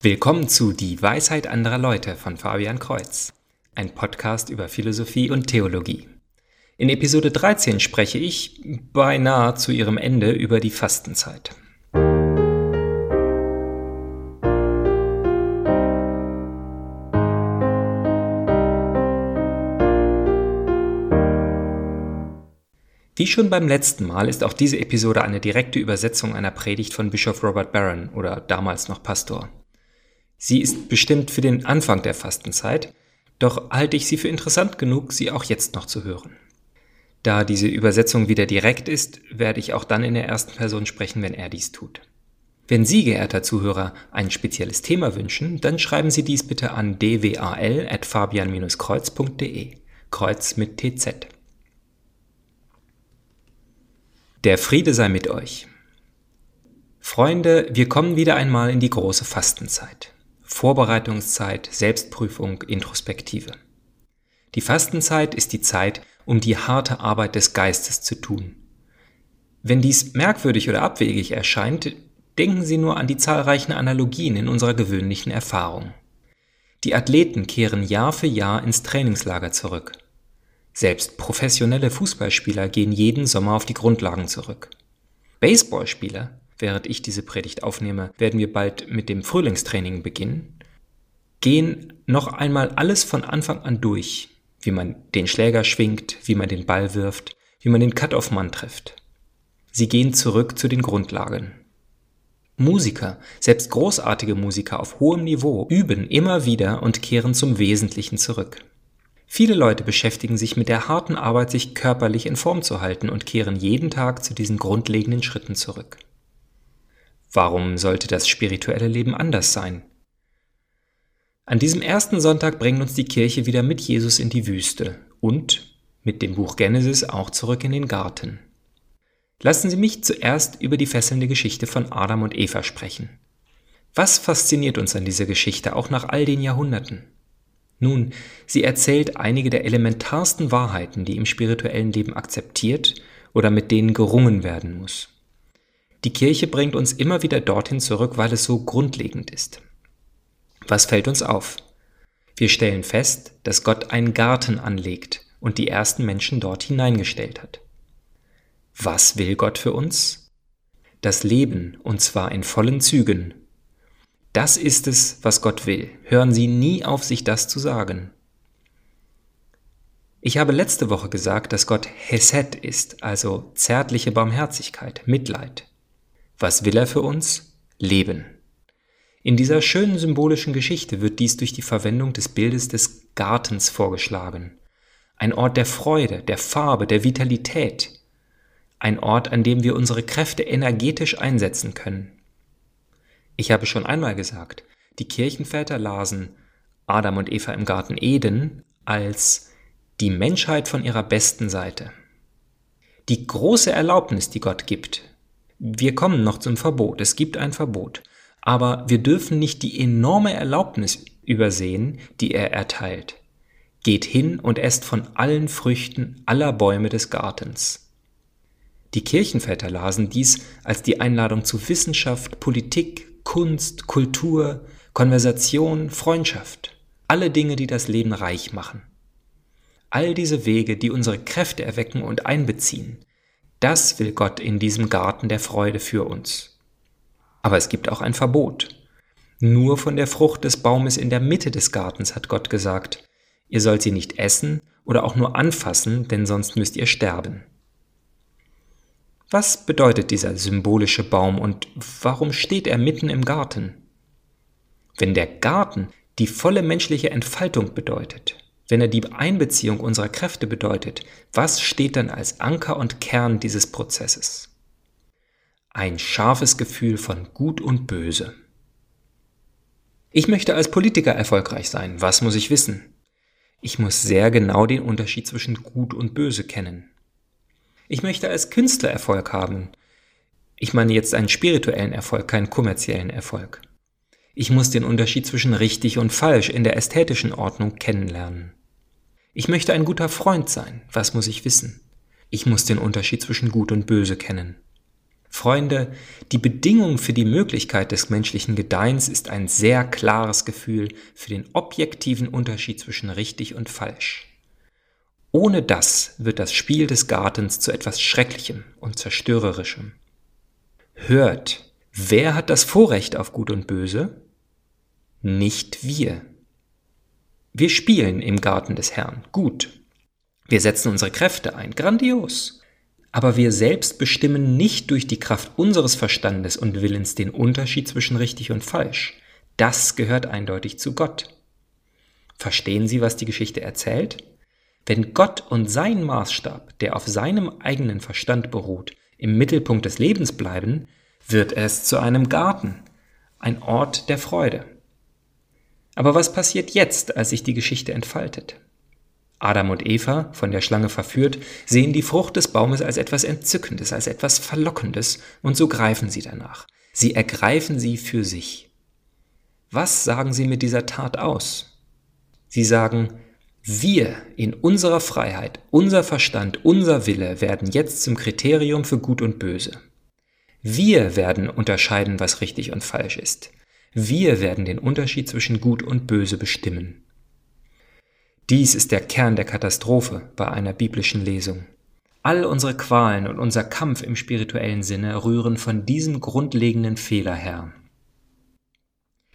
Willkommen zu Die Weisheit anderer Leute von Fabian Kreuz, ein Podcast über Philosophie und Theologie. In Episode 13 spreche ich, beinahe zu ihrem Ende, über die Fastenzeit. Wie schon beim letzten Mal ist auch diese Episode eine direkte Übersetzung einer Predigt von Bischof Robert Barron oder damals noch Pastor. Sie ist bestimmt für den Anfang der Fastenzeit, doch halte ich sie für interessant genug, sie auch jetzt noch zu hören. Da diese Übersetzung wieder direkt ist, werde ich auch dann in der ersten Person sprechen, wenn er dies tut. Wenn Sie, geehrter Zuhörer, ein spezielles Thema wünschen, dann schreiben Sie dies bitte an dwal.fabian-kreuz.de. Kreuz mit TZ. Der Friede sei mit euch. Freunde, wir kommen wieder einmal in die große Fastenzeit. Vorbereitungszeit, Selbstprüfung, Introspektive. Die Fastenzeit ist die Zeit, um die harte Arbeit des Geistes zu tun. Wenn dies merkwürdig oder abwegig erscheint, denken Sie nur an die zahlreichen Analogien in unserer gewöhnlichen Erfahrung. Die Athleten kehren Jahr für Jahr ins Trainingslager zurück. Selbst professionelle Fußballspieler gehen jeden Sommer auf die Grundlagen zurück. Baseballspieler während ich diese Predigt aufnehme, werden wir bald mit dem Frühlingstraining beginnen, gehen noch einmal alles von Anfang an durch, wie man den Schläger schwingt, wie man den Ball wirft, wie man den Cut-off-Mann trifft. Sie gehen zurück zu den Grundlagen. Musiker, selbst großartige Musiker auf hohem Niveau, üben immer wieder und kehren zum Wesentlichen zurück. Viele Leute beschäftigen sich mit der harten Arbeit, sich körperlich in Form zu halten und kehren jeden Tag zu diesen grundlegenden Schritten zurück. Warum sollte das spirituelle Leben anders sein? An diesem ersten Sonntag bringt uns die Kirche wieder mit Jesus in die Wüste und mit dem Buch Genesis auch zurück in den Garten. Lassen Sie mich zuerst über die fesselnde Geschichte von Adam und Eva sprechen. Was fasziniert uns an dieser Geschichte auch nach all den Jahrhunderten? Nun, sie erzählt einige der elementarsten Wahrheiten, die im spirituellen Leben akzeptiert oder mit denen gerungen werden muss. Die Kirche bringt uns immer wieder dorthin zurück, weil es so grundlegend ist. Was fällt uns auf? Wir stellen fest, dass Gott einen Garten anlegt und die ersten Menschen dort hineingestellt hat. Was will Gott für uns? Das Leben, und zwar in vollen Zügen. Das ist es, was Gott will. Hören Sie nie auf, sich das zu sagen. Ich habe letzte Woche gesagt, dass Gott Hesed ist, also zärtliche Barmherzigkeit, Mitleid. Was will er für uns? Leben. In dieser schönen symbolischen Geschichte wird dies durch die Verwendung des Bildes des Gartens vorgeschlagen. Ein Ort der Freude, der Farbe, der Vitalität. Ein Ort, an dem wir unsere Kräfte energetisch einsetzen können. Ich habe schon einmal gesagt, die Kirchenväter lasen Adam und Eva im Garten Eden als die Menschheit von ihrer besten Seite. Die große Erlaubnis, die Gott gibt, wir kommen noch zum Verbot. Es gibt ein Verbot. Aber wir dürfen nicht die enorme Erlaubnis übersehen, die er erteilt. Geht hin und esst von allen Früchten aller Bäume des Gartens. Die Kirchenväter lasen dies als die Einladung zu Wissenschaft, Politik, Kunst, Kultur, Konversation, Freundschaft. Alle Dinge, die das Leben reich machen. All diese Wege, die unsere Kräfte erwecken und einbeziehen, das will Gott in diesem Garten der Freude für uns. Aber es gibt auch ein Verbot. Nur von der Frucht des Baumes in der Mitte des Gartens hat Gott gesagt, ihr sollt sie nicht essen oder auch nur anfassen, denn sonst müsst ihr sterben. Was bedeutet dieser symbolische Baum und warum steht er mitten im Garten? Wenn der Garten die volle menschliche Entfaltung bedeutet, wenn er die Einbeziehung unserer Kräfte bedeutet, was steht dann als Anker und Kern dieses Prozesses? Ein scharfes Gefühl von Gut und Böse. Ich möchte als Politiker erfolgreich sein. Was muss ich wissen? Ich muss sehr genau den Unterschied zwischen Gut und Böse kennen. Ich möchte als Künstler Erfolg haben. Ich meine jetzt einen spirituellen Erfolg, keinen kommerziellen Erfolg. Ich muss den Unterschied zwischen richtig und falsch in der ästhetischen Ordnung kennenlernen. Ich möchte ein guter Freund sein. Was muss ich wissen? Ich muss den Unterschied zwischen Gut und Böse kennen. Freunde, die Bedingung für die Möglichkeit des menschlichen Gedeihens ist ein sehr klares Gefühl für den objektiven Unterschied zwischen richtig und falsch. Ohne das wird das Spiel des Gartens zu etwas Schrecklichem und Zerstörerischem. Hört, wer hat das Vorrecht auf Gut und Böse? Nicht wir. Wir spielen im Garten des Herrn gut. Wir setzen unsere Kräfte ein, grandios. Aber wir selbst bestimmen nicht durch die Kraft unseres Verstandes und Willens den Unterschied zwischen richtig und falsch. Das gehört eindeutig zu Gott. Verstehen Sie, was die Geschichte erzählt? Wenn Gott und sein Maßstab, der auf seinem eigenen Verstand beruht, im Mittelpunkt des Lebens bleiben, wird es zu einem Garten, ein Ort der Freude. Aber was passiert jetzt, als sich die Geschichte entfaltet? Adam und Eva, von der Schlange verführt, sehen die Frucht des Baumes als etwas Entzückendes, als etwas Verlockendes, und so greifen sie danach. Sie ergreifen sie für sich. Was sagen sie mit dieser Tat aus? Sie sagen, wir in unserer Freiheit, unser Verstand, unser Wille werden jetzt zum Kriterium für Gut und Böse. Wir werden unterscheiden, was richtig und falsch ist. Wir werden den Unterschied zwischen Gut und Böse bestimmen. Dies ist der Kern der Katastrophe bei einer biblischen Lesung. All unsere Qualen und unser Kampf im spirituellen Sinne rühren von diesem grundlegenden Fehler her.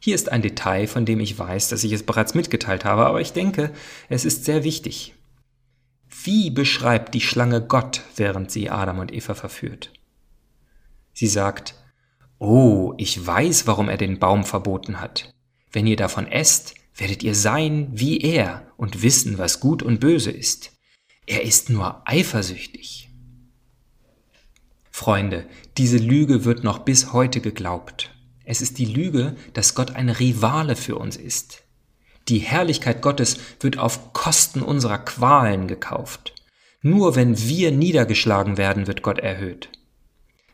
Hier ist ein Detail, von dem ich weiß, dass ich es bereits mitgeteilt habe, aber ich denke, es ist sehr wichtig. Wie beschreibt die Schlange Gott, während sie Adam und Eva verführt? Sie sagt, Oh, ich weiß, warum er den Baum verboten hat. Wenn ihr davon esst, werdet ihr sein wie er und wissen, was gut und böse ist. Er ist nur eifersüchtig. Freunde, diese Lüge wird noch bis heute geglaubt. Es ist die Lüge, dass Gott ein Rivale für uns ist. Die Herrlichkeit Gottes wird auf Kosten unserer Qualen gekauft. Nur wenn wir niedergeschlagen werden, wird Gott erhöht.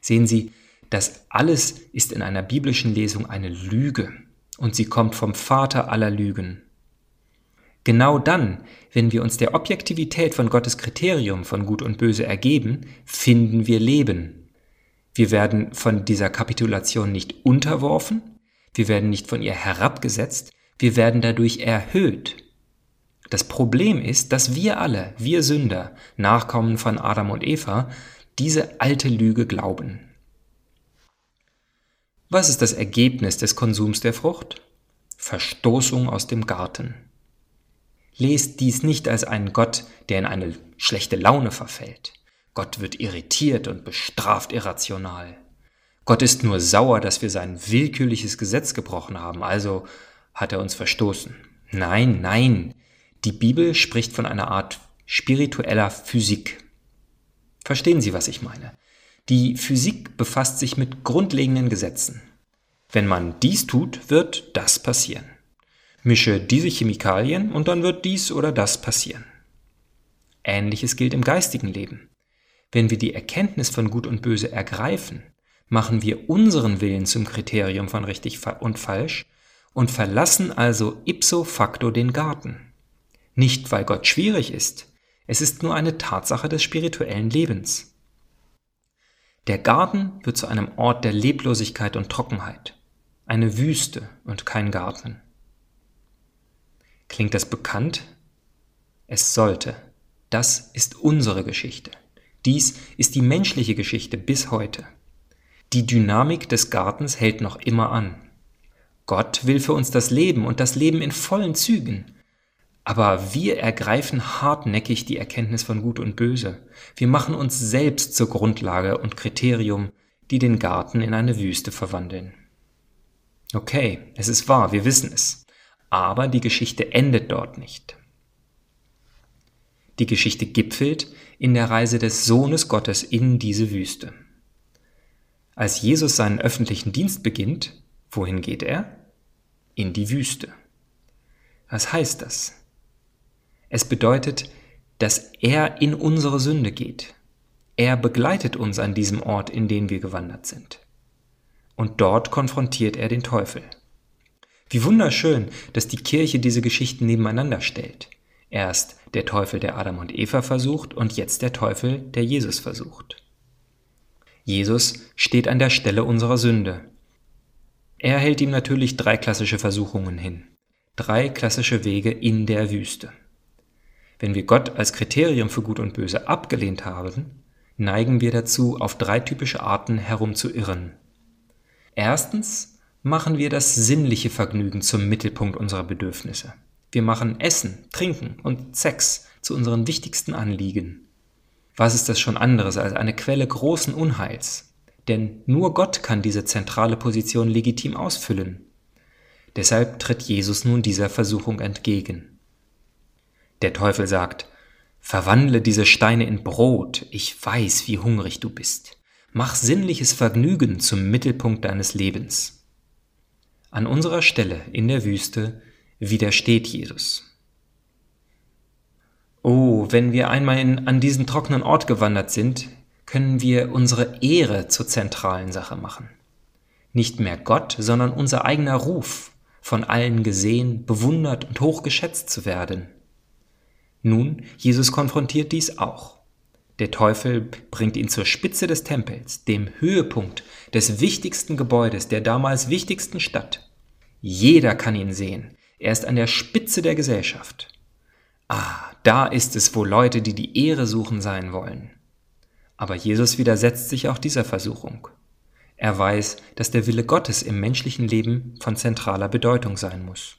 Sehen Sie, das alles ist in einer biblischen Lesung eine Lüge und sie kommt vom Vater aller Lügen. Genau dann, wenn wir uns der Objektivität von Gottes Kriterium von Gut und Böse ergeben, finden wir Leben. Wir werden von dieser Kapitulation nicht unterworfen, wir werden nicht von ihr herabgesetzt, wir werden dadurch erhöht. Das Problem ist, dass wir alle, wir Sünder, Nachkommen von Adam und Eva, diese alte Lüge glauben. Was ist das Ergebnis des Konsums der Frucht? Verstoßung aus dem Garten. Lest dies nicht als einen Gott, der in eine schlechte Laune verfällt. Gott wird irritiert und bestraft irrational. Gott ist nur sauer, dass wir sein willkürliches Gesetz gebrochen haben, also hat er uns verstoßen. Nein, nein, die Bibel spricht von einer Art spiritueller Physik. Verstehen Sie, was ich meine? Die Physik befasst sich mit grundlegenden Gesetzen. Wenn man dies tut, wird das passieren. Mische diese Chemikalien und dann wird dies oder das passieren. Ähnliches gilt im geistigen Leben. Wenn wir die Erkenntnis von Gut und Böse ergreifen, machen wir unseren Willen zum Kriterium von richtig und falsch und verlassen also ipso facto den Garten. Nicht weil Gott schwierig ist, es ist nur eine Tatsache des spirituellen Lebens. Der Garten wird zu einem Ort der Leblosigkeit und Trockenheit, eine Wüste und kein Garten. Klingt das bekannt? Es sollte. Das ist unsere Geschichte. Dies ist die menschliche Geschichte bis heute. Die Dynamik des Gartens hält noch immer an. Gott will für uns das Leben und das Leben in vollen Zügen. Aber wir ergreifen hartnäckig die Erkenntnis von Gut und Böse. Wir machen uns selbst zur Grundlage und Kriterium, die den Garten in eine Wüste verwandeln. Okay, es ist wahr, wir wissen es. Aber die Geschichte endet dort nicht. Die Geschichte gipfelt in der Reise des Sohnes Gottes in diese Wüste. Als Jesus seinen öffentlichen Dienst beginnt, wohin geht er? In die Wüste. Was heißt das? Es bedeutet, dass er in unsere Sünde geht. Er begleitet uns an diesem Ort, in den wir gewandert sind. Und dort konfrontiert er den Teufel. Wie wunderschön, dass die Kirche diese Geschichten nebeneinander stellt. Erst der Teufel, der Adam und Eva versucht, und jetzt der Teufel, der Jesus versucht. Jesus steht an der Stelle unserer Sünde. Er hält ihm natürlich drei klassische Versuchungen hin. Drei klassische Wege in der Wüste. Wenn wir Gott als Kriterium für Gut und Böse abgelehnt haben, neigen wir dazu, auf drei typische Arten herumzuirren. Erstens machen wir das sinnliche Vergnügen zum Mittelpunkt unserer Bedürfnisse. Wir machen Essen, Trinken und Sex zu unseren wichtigsten Anliegen. Was ist das schon anderes als eine Quelle großen Unheils? Denn nur Gott kann diese zentrale Position legitim ausfüllen. Deshalb tritt Jesus nun dieser Versuchung entgegen. Der Teufel sagt, Verwandle diese Steine in Brot, ich weiß, wie hungrig du bist. Mach sinnliches Vergnügen zum Mittelpunkt deines Lebens. An unserer Stelle in der Wüste widersteht Jesus. Oh, wenn wir einmal in, an diesen trockenen Ort gewandert sind, können wir unsere Ehre zur zentralen Sache machen. Nicht mehr Gott, sondern unser eigener Ruf, von allen gesehen, bewundert und hochgeschätzt zu werden. Nun, Jesus konfrontiert dies auch. Der Teufel bringt ihn zur Spitze des Tempels, dem Höhepunkt des wichtigsten Gebäudes der damals wichtigsten Stadt. Jeder kann ihn sehen. Er ist an der Spitze der Gesellschaft. Ah, da ist es, wo Leute, die die Ehre suchen, sein wollen. Aber Jesus widersetzt sich auch dieser Versuchung. Er weiß, dass der Wille Gottes im menschlichen Leben von zentraler Bedeutung sein muss.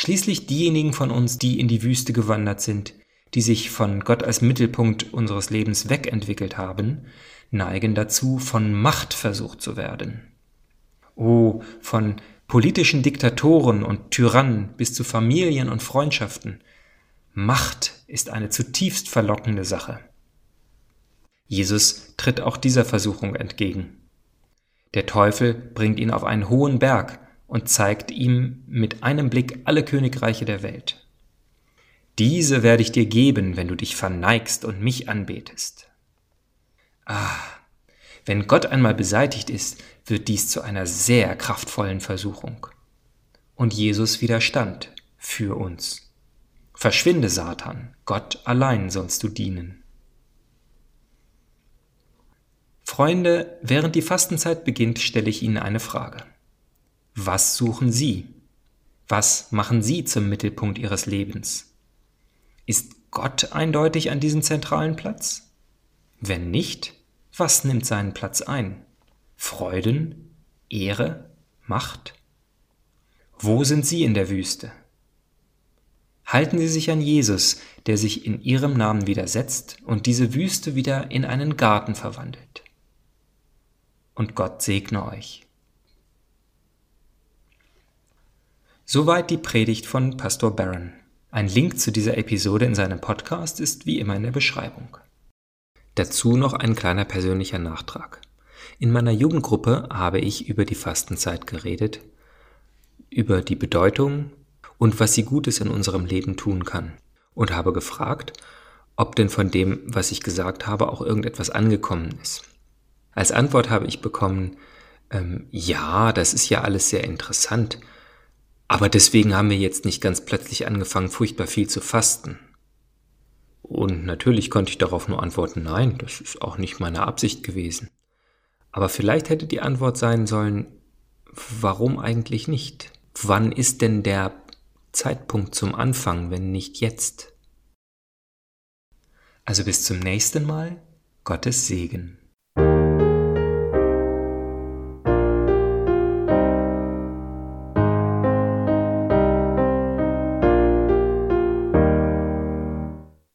Schließlich diejenigen von uns, die in die Wüste gewandert sind, die sich von Gott als Mittelpunkt unseres Lebens wegentwickelt haben, neigen dazu, von Macht versucht zu werden. Oh, von politischen Diktatoren und Tyrannen bis zu Familien und Freundschaften. Macht ist eine zutiefst verlockende Sache. Jesus tritt auch dieser Versuchung entgegen. Der Teufel bringt ihn auf einen hohen Berg, und zeigt ihm mit einem Blick alle Königreiche der Welt. Diese werde ich dir geben, wenn du dich verneigst und mich anbetest. Ah, wenn Gott einmal beseitigt ist, wird dies zu einer sehr kraftvollen Versuchung. Und Jesus widerstand für uns. Verschwinde, Satan, Gott allein sollst du dienen. Freunde, während die Fastenzeit beginnt, stelle ich Ihnen eine Frage. Was suchen Sie? Was machen Sie zum Mittelpunkt Ihres Lebens? Ist Gott eindeutig an diesem zentralen Platz? Wenn nicht, was nimmt seinen Platz ein? Freuden? Ehre? Macht? Wo sind Sie in der Wüste? Halten Sie sich an Jesus, der sich in Ihrem Namen widersetzt und diese Wüste wieder in einen Garten verwandelt. Und Gott segne euch. Soweit die Predigt von Pastor Barron. Ein Link zu dieser Episode in seinem Podcast ist wie immer in der Beschreibung. Dazu noch ein kleiner persönlicher Nachtrag. In meiner Jugendgruppe habe ich über die Fastenzeit geredet, über die Bedeutung und was sie Gutes in unserem Leben tun kann und habe gefragt, ob denn von dem, was ich gesagt habe, auch irgendetwas angekommen ist. Als Antwort habe ich bekommen, ähm, ja, das ist ja alles sehr interessant, aber deswegen haben wir jetzt nicht ganz plötzlich angefangen, furchtbar viel zu fasten. Und natürlich konnte ich darauf nur antworten, nein, das ist auch nicht meine Absicht gewesen. Aber vielleicht hätte die Antwort sein sollen, warum eigentlich nicht? Wann ist denn der Zeitpunkt zum Anfang, wenn nicht jetzt? Also bis zum nächsten Mal, Gottes Segen.